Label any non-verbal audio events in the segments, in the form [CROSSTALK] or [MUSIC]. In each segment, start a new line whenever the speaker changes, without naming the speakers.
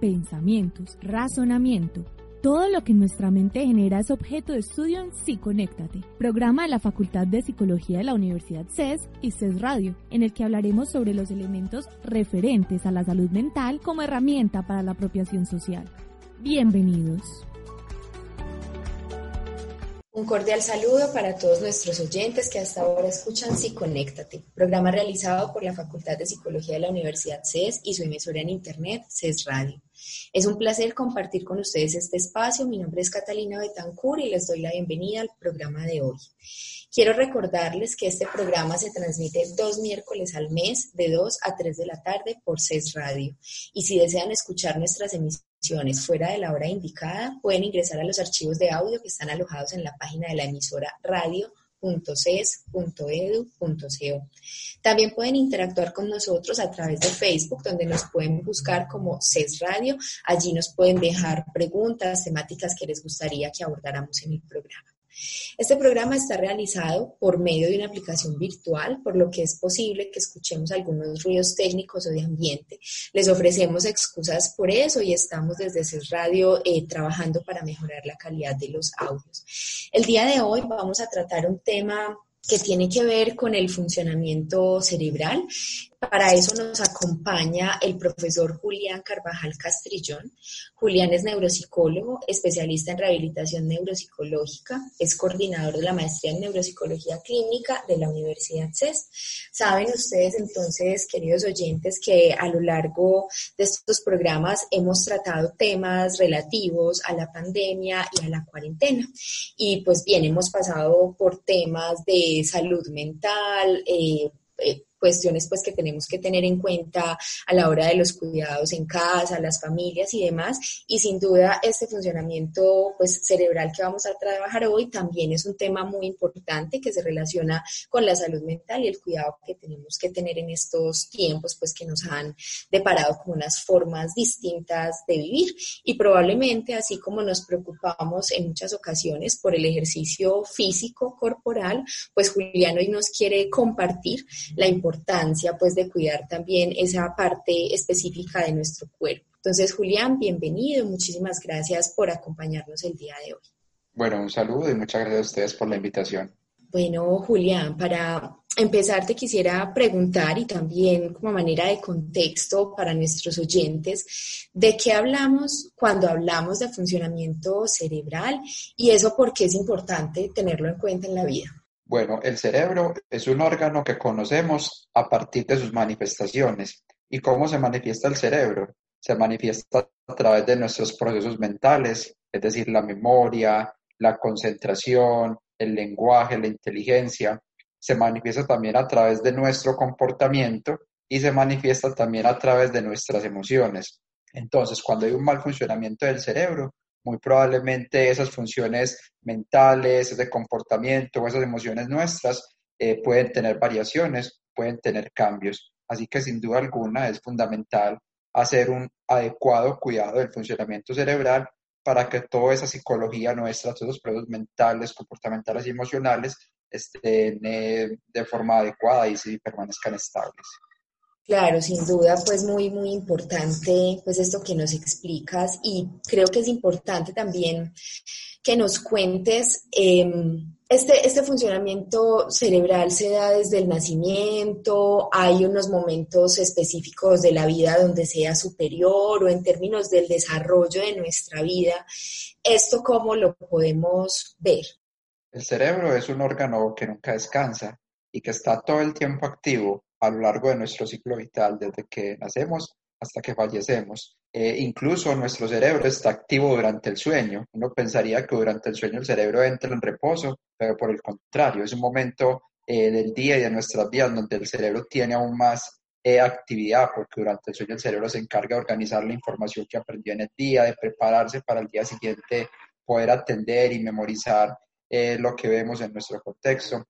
pensamientos, razonamiento. Todo lo que nuestra mente genera es objeto de estudio en Psiconéctate, programa de la Facultad de Psicología de la Universidad CES y CES Radio, en el que hablaremos sobre los elementos referentes a la salud mental como herramienta para la apropiación social. Bienvenidos.
Un cordial saludo para todos nuestros oyentes que hasta ahora escuchan Psiconéctate, programa realizado por la Facultad de Psicología de la Universidad CES y su emisora en Internet, CES Radio. Es un placer compartir con ustedes este espacio. Mi nombre es Catalina Betancur y les doy la bienvenida al programa de hoy. Quiero recordarles que este programa se transmite dos miércoles al mes de 2 a 3 de la tarde por CES Radio. Y si desean escuchar nuestras emisiones fuera de la hora indicada, pueden ingresar a los archivos de audio que están alojados en la página de la emisora radio .ces.edu.co. También pueden interactuar con nosotros a través de Facebook, donde nos pueden buscar como CES Radio. Allí nos pueden dejar preguntas, temáticas que les gustaría que abordáramos en el programa. Este programa está realizado por medio de una aplicación virtual, por lo que es posible que escuchemos algunos ruidos técnicos o de ambiente. Les ofrecemos excusas por eso y estamos desde CES Radio eh, trabajando para mejorar la calidad de los audios. El día de hoy vamos a tratar un tema que tiene que ver con el funcionamiento cerebral. Para eso nos acompaña el profesor Julián Carvajal Castrillón. Julián es neuropsicólogo, especialista en rehabilitación neuropsicológica, es coordinador de la maestría en neuropsicología clínica de la Universidad CES. Saben ustedes entonces, queridos oyentes, que a lo largo de estos programas hemos tratado temas relativos a la pandemia y a la cuarentena. Y pues bien, hemos pasado por temas de salud mental, eh, eh, cuestiones pues que tenemos que tener en cuenta a la hora de los cuidados en casa, las familias y demás. Y sin duda este funcionamiento pues cerebral que vamos a trabajar hoy también es un tema muy importante que se relaciona con la salud mental y el cuidado que tenemos que tener en estos tiempos pues que nos han deparado con unas formas distintas de vivir y probablemente así como nos preocupamos en muchas ocasiones por el ejercicio físico corporal, pues Julián hoy nos quiere compartir la importancia importancia pues de cuidar también esa parte específica de nuestro cuerpo. Entonces, Julián, bienvenido, muchísimas gracias por acompañarnos el día de hoy.
Bueno, un saludo y muchas gracias a ustedes por la invitación.
Bueno, Julián, para empezar te quisiera preguntar y también como manera de contexto para nuestros oyentes, ¿de qué hablamos cuando hablamos de funcionamiento cerebral y eso por qué es importante tenerlo en cuenta en la vida?
Bueno, el cerebro es un órgano que conocemos a partir de sus manifestaciones. ¿Y cómo se manifiesta el cerebro? Se manifiesta a través de nuestros procesos mentales, es decir, la memoria, la concentración, el lenguaje, la inteligencia. Se manifiesta también a través de nuestro comportamiento y se manifiesta también a través de nuestras emociones. Entonces, cuando hay un mal funcionamiento del cerebro, muy probablemente esas funciones mentales, ese comportamiento esas emociones nuestras eh, pueden tener variaciones, pueden tener cambios. Así que sin duda alguna es fundamental hacer un adecuado cuidado del funcionamiento cerebral para que toda esa psicología nuestra, todos los procesos mentales, comportamentales y emocionales estén eh, de forma adecuada y se permanezcan estables.
Claro, sin duda, pues muy, muy importante, pues esto que nos explicas y creo que es importante también que nos cuentes, em, este, este funcionamiento cerebral se da desde el nacimiento, hay unos momentos específicos de la vida donde sea superior o en términos del desarrollo de nuestra vida, ¿esto cómo lo podemos ver?
El cerebro es un órgano que nunca descansa y que está todo el tiempo activo a lo largo de nuestro ciclo vital, desde que nacemos hasta que fallecemos. Eh, incluso nuestro cerebro está activo durante el sueño. Uno pensaría que durante el sueño el cerebro entra en reposo, pero por el contrario, es un momento eh, del día y de nuestras vidas donde el cerebro tiene aún más eh, actividad, porque durante el sueño el cerebro se encarga de organizar la información que aprendió en el día, de prepararse para el día siguiente poder atender y memorizar eh, lo que vemos en nuestro contexto.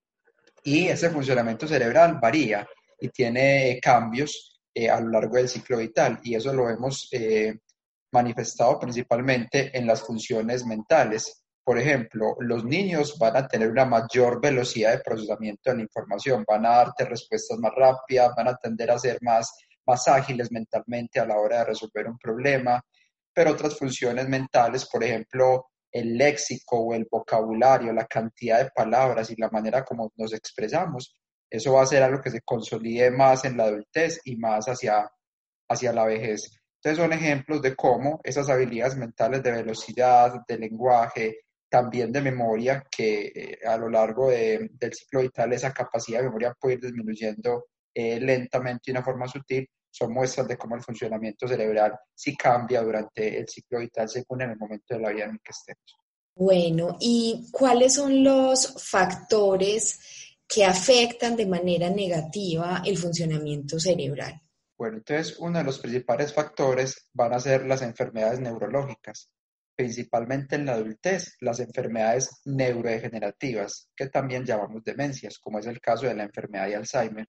Y ese funcionamiento cerebral varía y tiene cambios eh, a lo largo del ciclo vital y eso lo hemos manifestado principalmente en las funciones mentales. Por ejemplo, los niños van a tener una mayor velocidad de procesamiento de la información, van a darte respuestas más rápidas, van a tender a ser más, más ágiles mentalmente a la hora de resolver un problema, pero otras funciones mentales, por ejemplo, el léxico o el vocabulario, la cantidad de palabras y la manera como nos expresamos, eso va a ser algo que se consolide más en la adultez y más hacia, hacia la vejez. Entonces son ejemplos de cómo esas habilidades mentales de velocidad, de lenguaje, también de memoria, que eh, a lo largo del ciclo vital esa capacidad de memoria puede ir disminuyendo eh, lentamente y de una forma sutil, son muestras de cómo el funcionamiento cerebral sí cambia durante el ciclo vital según en el momento de la vida en el que estemos.
Bueno, ¿y cuáles son los factores que afectan de manera negativa el funcionamiento cerebral?
Bueno, entonces uno de los principales factores van a ser las enfermedades neurológicas, principalmente en la adultez, las enfermedades neurodegenerativas, que también llamamos demencias, como es el caso de la enfermedad de Alzheimer.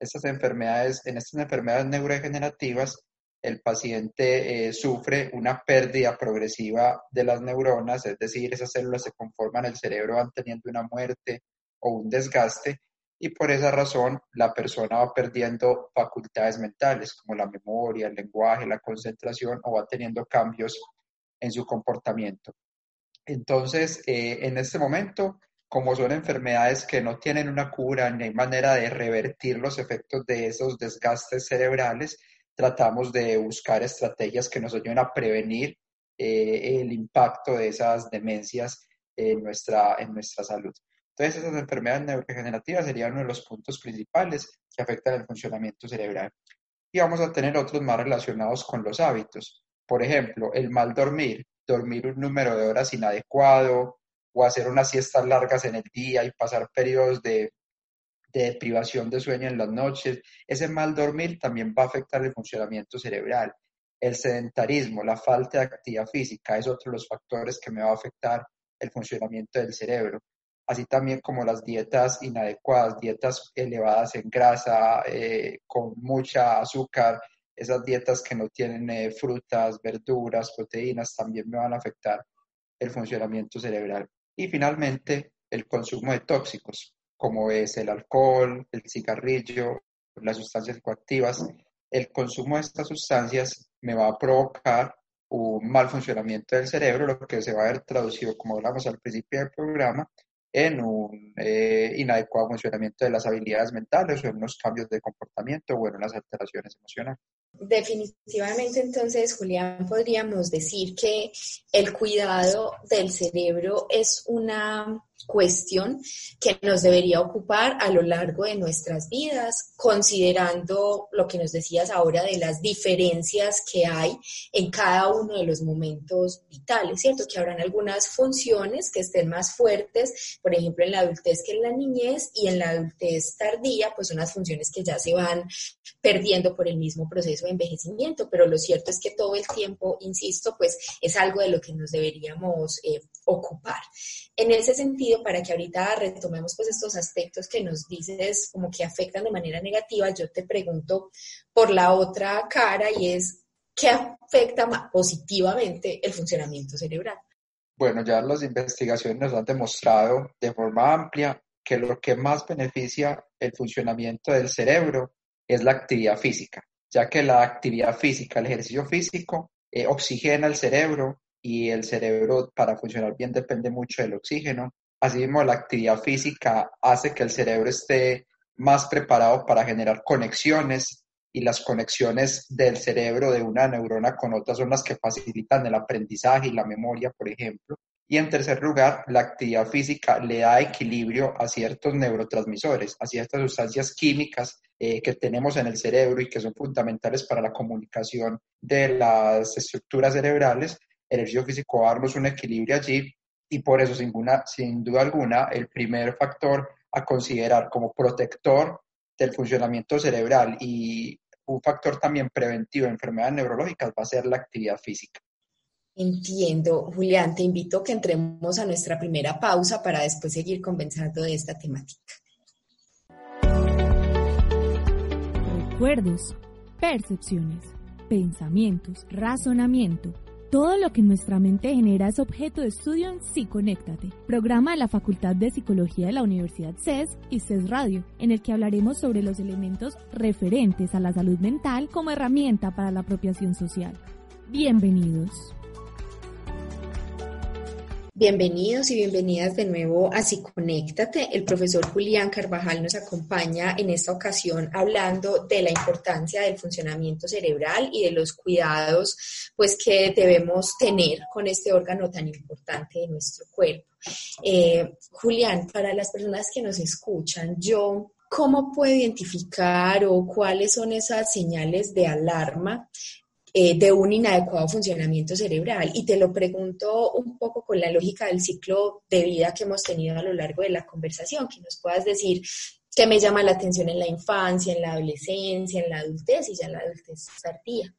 Estas enfermedades, en estas enfermedades neurodegenerativas, el paciente eh, sufre una pérdida progresiva de las neuronas, es decir, esas células se conforman, el cerebro van teniendo una muerte o un desgaste, y por esa razón la persona va perdiendo facultades mentales como la memoria, el lenguaje, la concentración o va teniendo cambios en su comportamiento. Entonces, eh, en este momento, como son enfermedades que no tienen una cura ni hay manera de revertir los efectos de esos desgastes cerebrales, tratamos de buscar estrategias que nos ayuden a prevenir eh, el impacto de esas demencias en nuestra, en nuestra salud. Entonces, esas enfermedades neurodegenerativas serían uno de los puntos principales que afectan el funcionamiento cerebral. Y vamos a tener otros más relacionados con los hábitos. Por ejemplo, el mal dormir, dormir un número de horas inadecuado o hacer unas siestas largas en el día y pasar periodos de, de privación de sueño en las noches. Ese mal dormir también va a afectar el funcionamiento cerebral. El sedentarismo, la falta de actividad física, es otro de los factores que me va a afectar el funcionamiento del cerebro así también como las dietas inadecuadas, dietas elevadas en grasa, eh, con mucha azúcar, esas dietas que no tienen eh, frutas, verduras, proteínas, también me van a afectar el funcionamiento cerebral. Y finalmente, el consumo de tóxicos, como es el alcohol, el cigarrillo, las sustancias coactivas. El consumo de estas sustancias me va a provocar un mal funcionamiento del cerebro, lo que se va a ver traducido, como hablamos al principio del programa, en un eh, inadecuado funcionamiento de las habilidades mentales o en unos cambios de comportamiento o en las alteraciones emocionales.
Definitivamente, entonces, Julián, podríamos decir que el cuidado del cerebro es una cuestión que nos debería ocupar a lo largo de nuestras vidas, considerando lo que nos decías ahora de las diferencias que hay en cada uno de los momentos vitales, ¿cierto? Que habrán algunas funciones que estén más fuertes, por ejemplo, en la adultez que en la niñez y en la adultez tardía, pues unas funciones que ya se van perdiendo por el mismo proceso de envejecimiento, pero lo cierto es que todo el tiempo, insisto, pues es algo de lo que nos deberíamos eh, ocupar. En ese sentido, para que ahorita retomemos pues estos aspectos que nos dices como que afectan de manera negativa, yo te pregunto por la otra cara y es, ¿qué afecta positivamente el funcionamiento cerebral?
Bueno, ya las investigaciones nos han demostrado de forma amplia que lo que más beneficia el funcionamiento del cerebro es la actividad física, ya que la actividad física, el ejercicio físico, eh, oxigena el cerebro, y el cerebro para funcionar bien depende mucho del oxígeno. Asimismo, la actividad física hace que el cerebro esté más preparado para generar conexiones y las conexiones del cerebro de una neurona con otra son las que facilitan el aprendizaje y la memoria, por ejemplo. Y en tercer lugar, la actividad física le da equilibrio a ciertos neurotransmisores, a ciertas sustancias químicas eh, que tenemos en el cerebro y que son fundamentales para la comunicación de las estructuras cerebrales el ejercicio físico darnos un equilibrio allí y por eso, sin, sin duda alguna, el primer factor a considerar como protector del funcionamiento cerebral y un factor también preventivo de enfermedades neurológicas va a ser la actividad física.
Entiendo, Julián, te invito a que entremos a nuestra primera pausa para después seguir conversando de esta temática.
Recuerdos, percepciones, pensamientos, razonamiento todo lo que nuestra mente genera es objeto de estudio en Psiconéctate, programa de la Facultad de Psicología de la Universidad CES y CES Radio, en el que hablaremos sobre los elementos referentes a la salud mental como herramienta para la apropiación social. Bienvenidos.
Bienvenidos y bienvenidas de nuevo a Psiconéctate. El profesor Julián Carvajal nos acompaña en esta ocasión hablando de la importancia del funcionamiento cerebral y de los cuidados pues, que debemos tener con este órgano tan importante de nuestro cuerpo. Eh, Julián, para las personas que nos escuchan, yo ¿Cómo puedo identificar o cuáles son esas señales de alarma eh, de un inadecuado funcionamiento cerebral. Y te lo pregunto un poco con la lógica del ciclo de vida que hemos tenido a lo largo de la conversación, que nos puedas decir qué me llama la atención en la infancia, en la adolescencia, en la adultez y ya en la adultez tardía.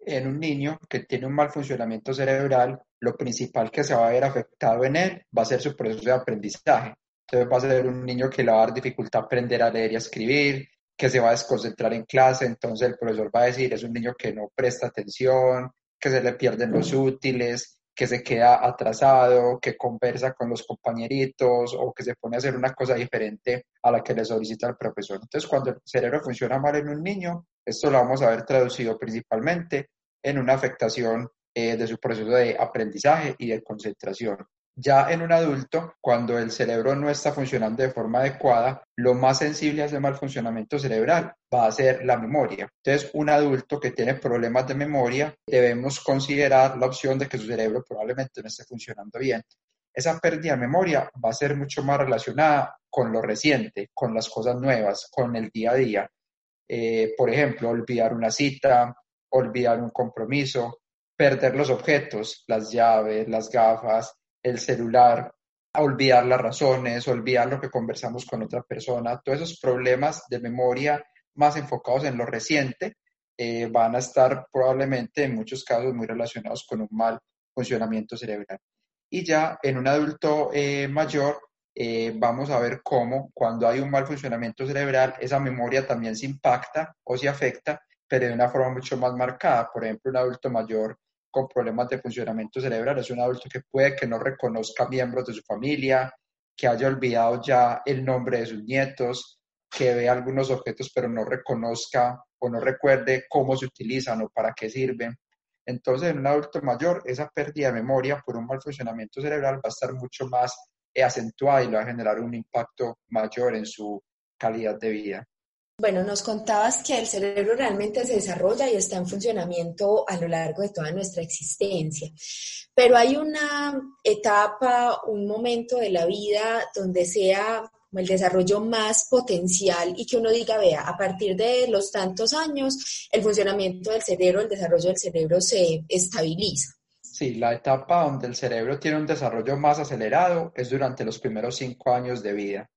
En un niño que tiene un mal funcionamiento cerebral, lo principal que se va a ver afectado en él va a ser su proceso de aprendizaje. Entonces va a ser un niño que le va a dar dificultad aprender a leer y a escribir, que se va a desconcentrar en clase, entonces el profesor va a decir, es un niño que no presta atención, que se le pierden los útiles, que se queda atrasado, que conversa con los compañeritos o que se pone a hacer una cosa diferente a la que le solicita el profesor. Entonces, cuando el cerebro funciona mal en un niño, esto lo vamos a ver traducido principalmente en una afectación eh, de su proceso de aprendizaje y de concentración. Ya en un adulto, cuando el cerebro no está funcionando de forma adecuada, lo más sensible a ese mal funcionamiento cerebral va a ser la memoria. Entonces, un adulto que tiene problemas de memoria, debemos considerar la opción de que su cerebro probablemente no esté funcionando bien. Esa pérdida de memoria va a ser mucho más relacionada con lo reciente, con las cosas nuevas, con el día a día. Eh, por ejemplo, olvidar una cita, olvidar un compromiso, perder los objetos, las llaves, las gafas, el celular, olvidar las razones, olvidar lo que conversamos con otra persona, todos esos problemas de memoria más enfocados en lo reciente eh, van a estar probablemente en muchos casos muy relacionados con un mal funcionamiento cerebral. Y ya en un adulto eh, mayor eh, vamos a ver cómo cuando hay un mal funcionamiento cerebral, esa memoria también se impacta o se afecta, pero de una forma mucho más marcada. Por ejemplo, un adulto mayor con problemas de funcionamiento cerebral, es un adulto que puede que no reconozca miembros de su familia, que haya olvidado ya el nombre de sus nietos, que ve algunos objetos pero no reconozca o no recuerde cómo se utilizan o para qué sirven. Entonces, en un adulto mayor, esa pérdida de memoria por un mal funcionamiento cerebral va a estar mucho más acentuada y va a generar un impacto mayor en su calidad de vida.
Bueno, nos contabas que el cerebro realmente se desarrolla y está en funcionamiento a lo largo de toda nuestra existencia, pero hay una etapa, un momento de la vida donde sea el desarrollo más potencial y que uno diga, vea, a partir de los tantos años, el funcionamiento del cerebro, el desarrollo del cerebro se estabiliza.
Sí, la etapa donde el cerebro tiene un desarrollo más acelerado es durante los primeros cinco años de vida.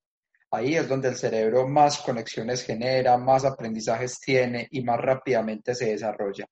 Ahí es donde el cerebro más conexiones genera, más aprendizajes tiene y más rápidamente se desarrolla.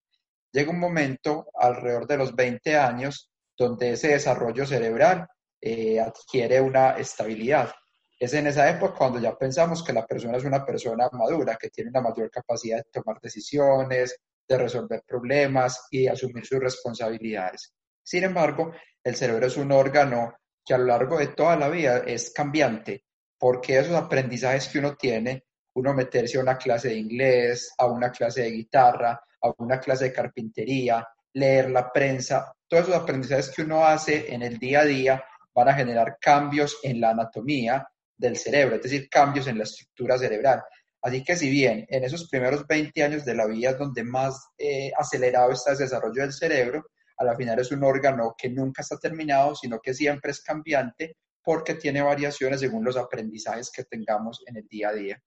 Llega un momento alrededor de los 20 años donde ese desarrollo cerebral eh, adquiere una estabilidad. Es en esa época cuando ya pensamos que la persona es una persona madura, que tiene una mayor capacidad de tomar decisiones, de resolver problemas y de asumir sus responsabilidades. Sin embargo, el cerebro es un órgano que a lo largo de toda la vida es cambiante porque esos aprendizajes que uno tiene, uno meterse a una clase de inglés, a una clase de guitarra, a una clase de carpintería, leer la prensa, todos esos aprendizajes que uno hace en el día a día van a generar cambios en la anatomía del cerebro, es decir, cambios en la estructura cerebral. Así que si bien en esos primeros 20 años de la vida es donde más eh, acelerado está el desarrollo del cerebro, a la final es un órgano que nunca está terminado, sino que siempre es cambiante porque tiene variaciones según los aprendizajes que tengamos en el día a día.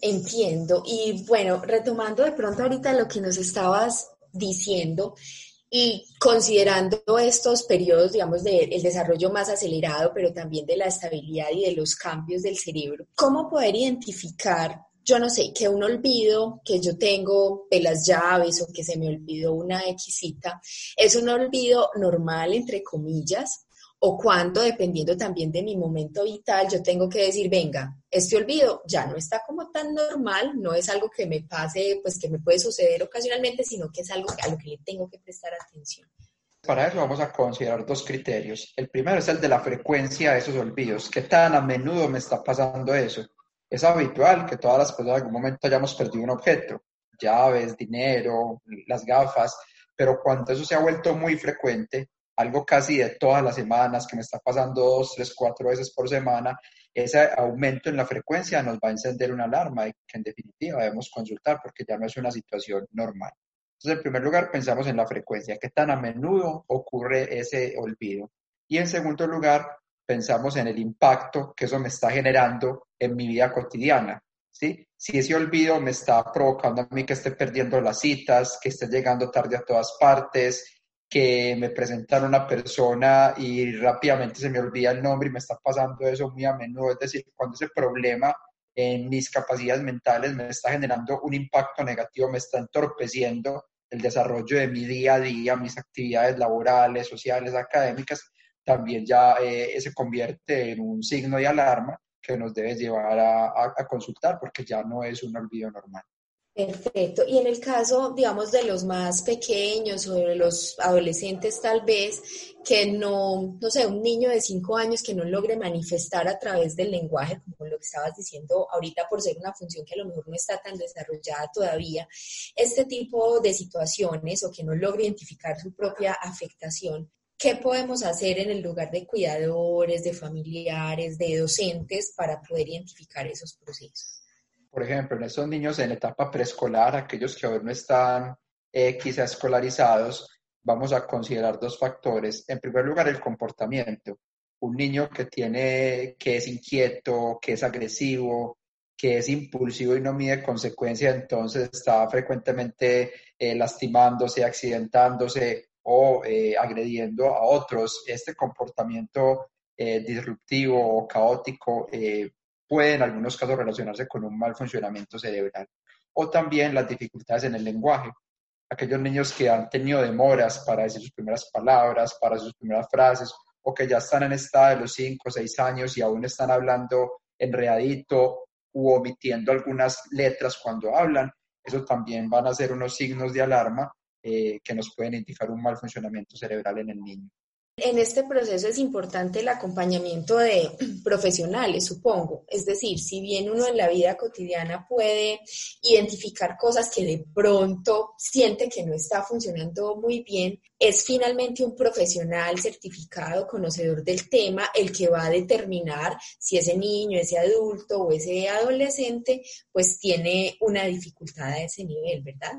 Entiendo. Y bueno, retomando de pronto ahorita lo que nos estabas diciendo y considerando estos periodos, digamos, del desarrollo más acelerado, pero también de la estabilidad y de los cambios del cerebro, ¿cómo poder identificar yo no sé, que un olvido que yo tengo de las llaves o que se me olvidó una exquisita, es un olvido normal, entre comillas, o cuando, dependiendo también de mi momento vital, yo tengo que decir, venga, este olvido ya no está como tan normal, no es algo que me pase, pues que me puede suceder ocasionalmente, sino que es algo a lo que le tengo que prestar atención.
Para eso vamos a considerar dos criterios. El primero es el de la frecuencia de esos olvidos. ¿Qué tan a menudo me está pasando eso? Es habitual que todas las personas en algún momento hayamos perdido un objeto, llaves, dinero, las gafas, pero cuando eso se ha vuelto muy frecuente, algo casi de todas las semanas, que me está pasando dos, tres, cuatro veces por semana, ese aumento en la frecuencia nos va a encender una alarma y que en definitiva debemos consultar porque ya no es una situación normal. Entonces, en primer lugar, pensamos en la frecuencia, qué tan a menudo ocurre ese olvido. Y en segundo lugar, pensamos en el impacto que eso me está generando en mi vida cotidiana. ¿sí? Si ese olvido me está provocando a mí que esté perdiendo las citas, que esté llegando tarde a todas partes, que me presentan una persona y rápidamente se me olvida el nombre y me está pasando eso muy a menudo. Es decir, cuando ese problema en mis capacidades mentales me está generando un impacto negativo, me está entorpeciendo el desarrollo de mi día a día, mis actividades laborales, sociales, académicas, también ya eh, se convierte en un signo de alarma que nos debe llevar a consultar porque ya no es un olvido normal.
Perfecto. Y en el caso, digamos, de los más pequeños o de los adolescentes tal vez, que no, no sé, un niño de cinco años que no logre manifestar a través del lenguaje, como lo que estabas diciendo ahorita, por ser una función que a lo mejor no está tan desarrollada todavía, este tipo de situaciones o que no logre identificar su propia afectación, ¿qué podemos hacer en el lugar de cuidadores, de familiares, de docentes para poder identificar esos procesos?
Por ejemplo, en esos niños en etapa preescolar, aquellos que aún no están eh, quizá escolarizados, vamos a considerar dos factores. En primer lugar, el comportamiento. Un niño que tiene, que es inquieto, que es agresivo, que es impulsivo y no mide consecuencias, entonces está frecuentemente eh, lastimándose, accidentándose o eh, agrediendo a otros. Este comportamiento disruptivo o caótico puede en algunos casos relacionarse con un mal funcionamiento cerebral. O también las dificultades en el lenguaje. Aquellos niños que han tenido demoras para decir sus primeras palabras, para sus primeras frases, o que ya están en esta de los 5 o 6 años y aún están hablando enredadito u omitiendo algunas letras cuando hablan, eso también van a ser unos signos de alarma eh, que nos pueden indicar un mal funcionamiento cerebral en el niño.
En este proceso es importante el acompañamiento de [CLEARS THROAT] profesionales, supongo. Es decir, si bien uno en la vida cotidiana puede identificar cosas que de pronto siente que no está funcionando muy bien, es finalmente un profesional certificado, conocedor del tema, el que va a determinar si ese niño, ese adulto o ese adolescente pues tiene una dificultad a ese nivel, ¿verdad?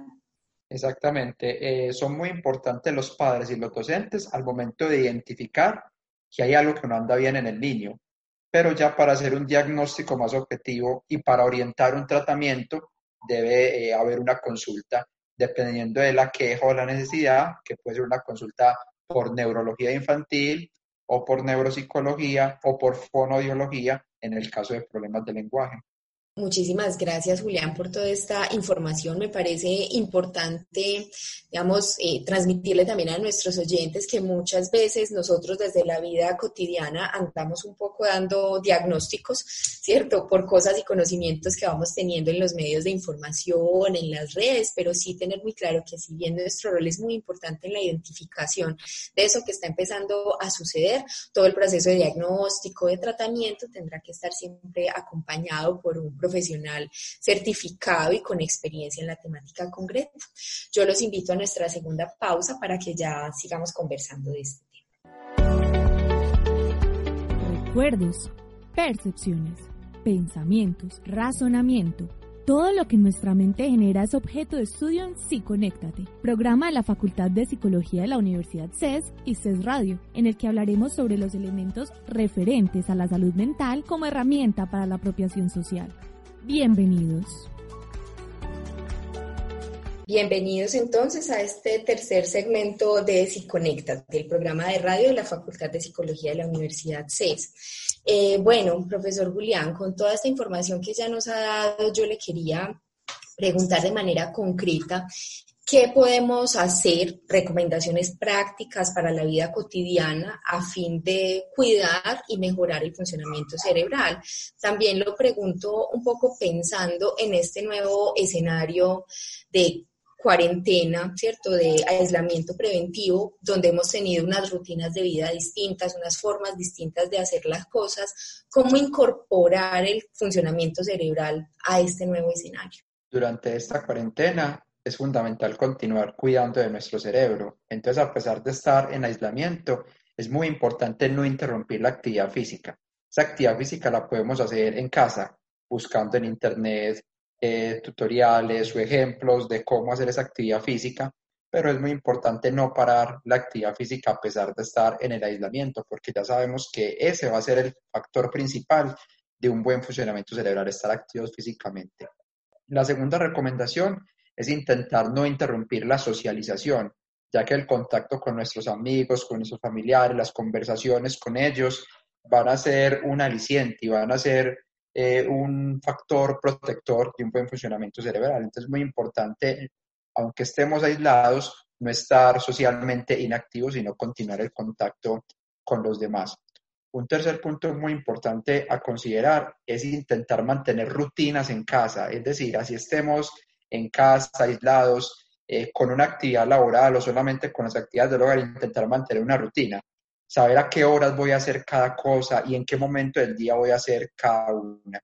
Exactamente. Eh, son muy importantes los padres y los docentes al momento de identificar que hay algo que no anda bien en el niño. Pero ya para hacer un diagnóstico más objetivo y para orientar un tratamiento debe eh, haber una consulta dependiendo de la queja o la necesidad, que puede ser una consulta por neurología infantil o por neuropsicología o por fonodiología en el caso de problemas de lenguaje.
Muchísimas gracias, Julián, por toda esta información. Me parece importante, digamos, eh, transmitirle también a nuestros oyentes que muchas veces nosotros desde la vida cotidiana andamos un poco dando diagnósticos, ¿cierto? Por cosas y conocimientos que vamos teniendo en los medios de información, en las redes, pero sí tener muy claro que si bien nuestro rol es muy importante en la identificación de eso que está empezando a suceder, todo el proceso de diagnóstico, de tratamiento tendrá que estar siempre acompañado por un profesional certificado y con experiencia en la temática concreta. Yo los invito a nuestra segunda pausa para que ya sigamos conversando de este tema.
Recuerdos, percepciones, pensamientos, razonamiento. Todo lo que nuestra mente genera es objeto de estudio en Psiconéctate, programa de la Facultad de Psicología de la Universidad CES y CES Radio, en el que hablaremos sobre los elementos referentes a la salud mental como herramienta para la apropiación social. Bienvenidos.
Bienvenidos entonces a este tercer segmento de Psiconecta, del programa de radio de la Facultad de Psicología de la Universidad CES. Eh, bueno, profesor Julián, con toda esta información que ya nos ha dado, yo le quería preguntar de manera concreta ¿Qué podemos hacer? Recomendaciones prácticas para la vida cotidiana a fin de cuidar y mejorar el funcionamiento cerebral. También lo pregunto un poco pensando en este nuevo escenario de cuarentena, ¿cierto? De aislamiento preventivo, donde hemos tenido unas rutinas de vida distintas, unas formas distintas de hacer las cosas. ¿Cómo incorporar el funcionamiento cerebral a este nuevo escenario?
Durante esta cuarentena es fundamental continuar cuidando de nuestro cerebro. Entonces, a pesar de estar en aislamiento, es muy importante no interrumpir la actividad física. Esa actividad física la podemos hacer en casa, buscando en internet eh, tutoriales o ejemplos de cómo hacer esa actividad física, pero es muy importante no parar la actividad física a pesar de estar en el aislamiento, porque ya sabemos que ese va a ser el factor principal de un buen funcionamiento cerebral, estar activos físicamente. La segunda recomendación es intentar no interrumpir la socialización, ya que el contacto con nuestros amigos, con nuestros familiares, las conversaciones con ellos van a ser un aliciente y van a ser eh, un factor protector de un buen funcionamiento cerebral. Entonces es muy importante, aunque estemos aislados, no estar socialmente inactivos, sino continuar el contacto con los demás. Un tercer punto muy importante a considerar es intentar mantener rutinas en casa, es decir, así estemos en casa, aislados, eh, con una actividad laboral o solamente con las actividades del hogar, intentar mantener una rutina, saber a qué horas voy a hacer cada cosa y en qué momento del día voy a hacer cada una.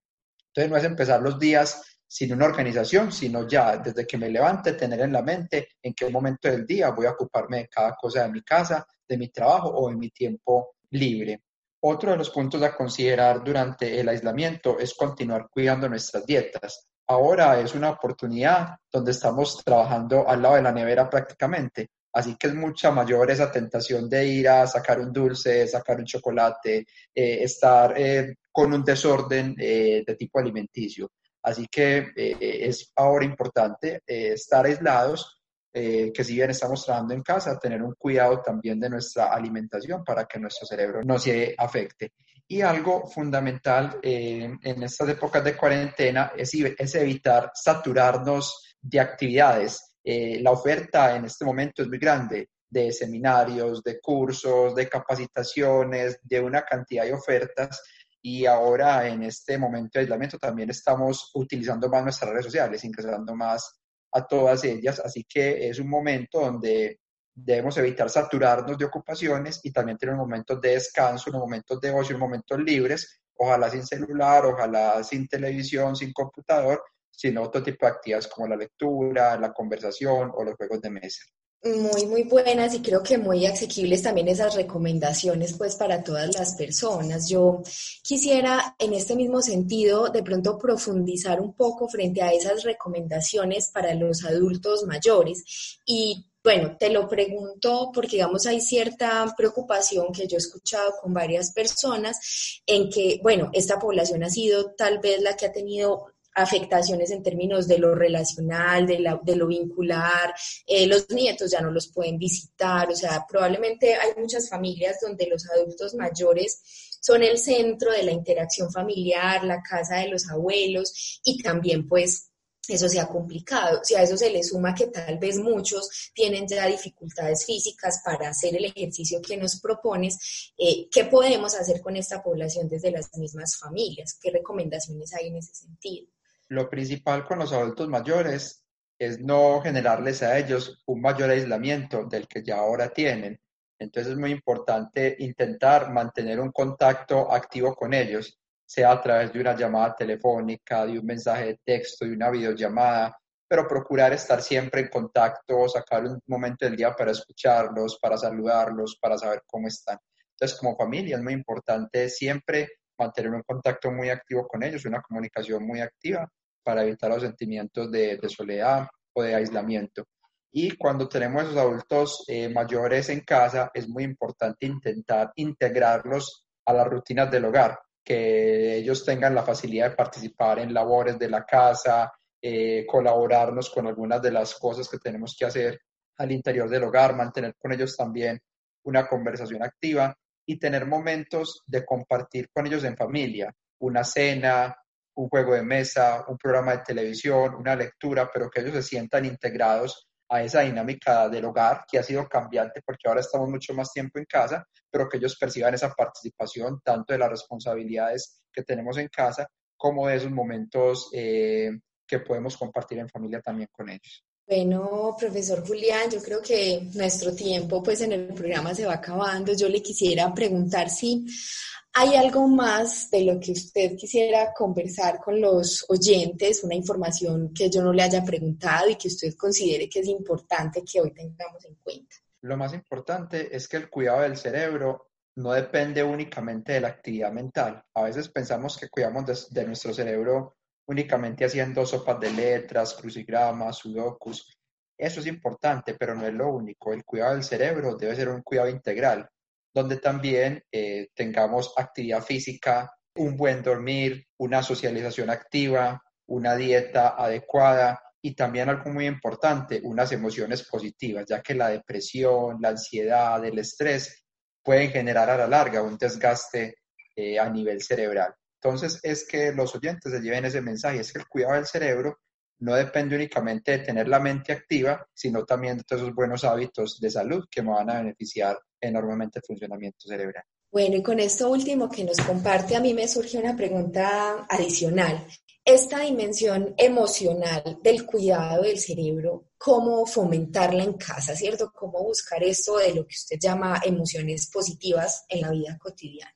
Entonces no es empezar los días sin una organización, sino ya desde que me levante tener en la mente en qué momento del día voy a ocuparme de cada cosa de mi casa, de mi trabajo o de mi tiempo libre. Otro de los puntos a considerar durante el aislamiento es continuar cuidando nuestras dietas ahora es una oportunidad donde estamos trabajando al lado de la nevera prácticamente. Así que es mucha mayor esa tentación de ir a sacar un dulce, sacar un chocolate, eh, estar eh, con un desorden eh, de tipo alimenticio. Así que es ahora importante estar aislados, que si bien estamos trabajando en casa, tener un cuidado también de nuestra alimentación para que nuestro cerebro no se afecte. Y algo fundamental eh, en estas épocas de cuarentena es, es evitar saturarnos de actividades. Eh, la oferta en este momento es muy grande de seminarios, de cursos, de capacitaciones, de una cantidad de ofertas y ahora en este momento de aislamiento también estamos utilizando más nuestras redes sociales, ingresando más a todas ellas, así que es un momento donde debemos evitar saturarnos de ocupaciones y también tener momentos de descanso, unos momentos de ocio, unos momentos libres, ojalá sin celular, ojalá sin televisión, sin computador, sino otro tipo de actividades como la lectura, la conversación o los juegos de mesa.
Muy, muy buenas y creo que muy asequibles también esas recomendaciones pues para todas las personas. Yo quisiera en este mismo sentido de pronto profundizar un poco frente a esas recomendaciones para los adultos mayores y bueno, te lo pregunto porque, digamos, hay cierta preocupación que yo he escuchado con varias personas en que, bueno, esta población ha sido tal vez la que ha tenido afectaciones en términos de lo relacional, de, lo vincular, eh, los nietos ya no los pueden visitar, o sea, probablemente hay muchas familias donde los adultos mayores son el centro de la interacción familiar, la casa de los abuelos y también pues eso se ha complicado. Si a eso se le suma que tal vez muchos tienen ya dificultades físicas para hacer el ejercicio que nos propones, eh, ¿qué podemos hacer con esta población desde las mismas familias? ¿Qué recomendaciones hay en ese sentido?
Lo principal con los adultos mayores es no generarles a ellos un mayor aislamiento del que ya ahora tienen. Entonces es muy importante intentar mantener un contacto activo con ellos sea a través de una llamada telefónica, de un mensaje de texto, de una videollamada, pero procurar estar siempre en contacto, sacar un momento del día para escucharlos, para saludarlos, para saber cómo están. Entonces, como familia es muy importante siempre mantener un contacto muy activo con ellos, una comunicación muy activa para evitar los sentimientos de, soledad o de aislamiento. Y cuando tenemos esos adultos eh, mayores en casa, es muy importante intentar integrarlos a las rutinas del hogar que ellos tengan la facilidad de participar en labores de la casa, eh, colaborarnos con algunas de las cosas que tenemos que hacer al interior del hogar, mantener con ellos también una conversación activa y tener momentos de compartir con ellos en familia, una cena, un juego de mesa, un programa de televisión, una lectura, pero que ellos se sientan integrados a esa dinámica del hogar que ha sido cambiante porque ahora estamos mucho más tiempo en casa, pero que ellos perciban esa participación tanto de las responsabilidades que tenemos en casa como de esos momentos eh, que podemos compartir en familia también con ellos.
Bueno, profesor Julián, yo creo que nuestro tiempo pues en el programa se va acabando. Yo le quisiera preguntar si hay algo más de lo que usted quisiera conversar con los oyentes, una información que yo no le haya preguntado y que usted considere que es importante que hoy tengamos en cuenta.
Lo más importante es que el cuidado del cerebro no depende únicamente de la actividad mental. A veces pensamos que cuidamos de, nuestro cerebro únicamente haciendo sopas de letras, crucigramas, sudokus. Eso es importante, pero no es lo único. El cuidado del cerebro debe ser un cuidado integral, donde también eh, tengamos actividad física, un buen dormir, una socialización activa, una dieta adecuada y también algo muy importante, unas emociones positivas, ya que la depresión, la ansiedad, el estrés pueden generar a la larga un desgaste eh, a nivel cerebral. Entonces es que los oyentes se lleven ese mensaje, es que el cuidado del cerebro no depende únicamente de tener la mente activa, sino también de todos esos buenos hábitos de salud que me van a beneficiar enormemente el funcionamiento cerebral.
Bueno, y con esto último que nos comparte, a mí me surge una pregunta adicional. Esta dimensión emocional del cuidado del cerebro, ¿cómo fomentarla en casa, cierto? ¿Cómo buscar esto de lo que usted llama emociones positivas en la vida cotidiana?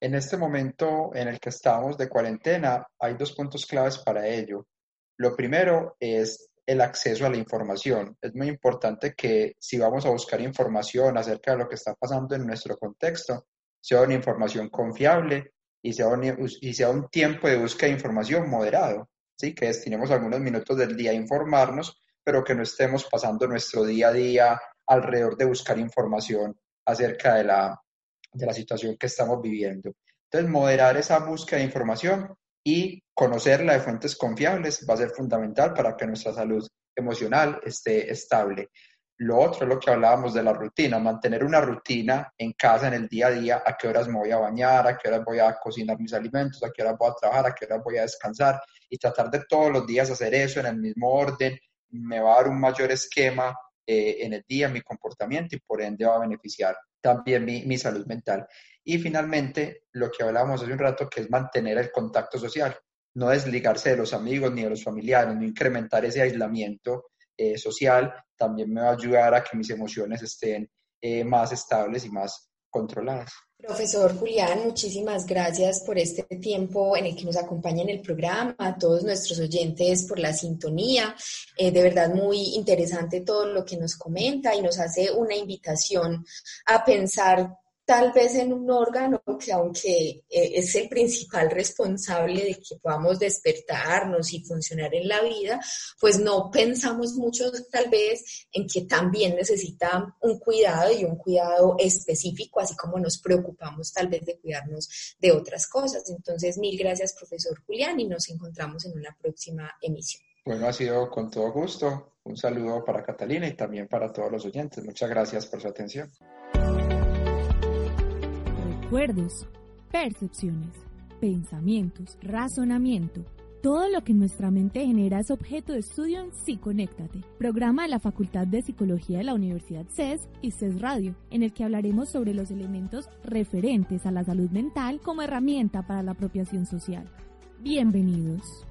En este momento en el que estamos de cuarentena, hay dos puntos claves para ello. Lo primero es el acceso a la información. Es muy importante que si vamos a buscar información acerca de lo que está pasando en nuestro contexto, sea una información confiable y sea un, y sea un tiempo de búsqueda de información moderado, ¿sí? que destinemos algunos minutos del día a informarnos, pero que no estemos pasando nuestro día a día alrededor de buscar información acerca de la, de la situación que estamos viviendo. Entonces, moderar esa búsqueda de información y conocerla de fuentes confiables va a ser fundamental para que nuestra salud emocional esté estable. Lo otro es lo que hablábamos de la rutina, mantener una rutina en casa, en el día a día, a qué horas me voy a bañar, a qué horas voy a cocinar mis alimentos, a qué horas voy a trabajar, a qué horas voy a descansar y tratar de todos los días hacer eso en el mismo orden, me va a dar un mayor esquema eh, en el día, mi comportamiento y por ende va a beneficiar también mi, salud mental. Y finalmente, lo que hablábamos hace un rato, que es mantener el contacto social, no desligarse de los amigos ni de los familiares, no incrementar ese aislamiento eh, social, también me va a ayudar a que mis emociones estén eh, más estables y más controladas.
Profesor Julián, muchísimas gracias por este tiempo en el que nos acompaña en el programa, a todos nuestros oyentes por la sintonía. Eh, de verdad muy interesante todo lo que nos comenta y nos hace una invitación a pensar tal vez en un órgano que aunque eh, es el principal responsable de que podamos despertarnos y funcionar en la vida, pues no pensamos mucho tal vez en que también necesita un cuidado y un cuidado específico, así como nos preocupamos tal vez de cuidarnos de otras cosas. Entonces, mil gracias, profesor Julián, y nos encontramos en una próxima emisión.
Bueno, ha sido con todo gusto. Un saludo para Catalina y también para todos los oyentes. Muchas gracias por su atención
recuerdos, percepciones, pensamientos, razonamiento. Todo lo que nuestra mente genera es objeto de estudio en Psiconéctate, programa de la Facultad de Psicología de la Universidad CES y CES Radio, en el que hablaremos sobre los elementos referentes a la salud mental como herramienta para la apropiación social. Bienvenidos.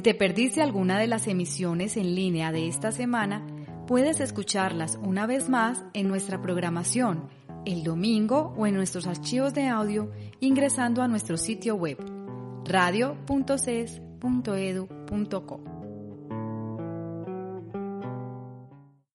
Si te perdiste alguna de las emisiones en línea de esta semana, puedes escucharlas una vez más en nuestra programación el domingo o en nuestros archivos de audio ingresando a nuestro sitio web radio.ces.edu.co.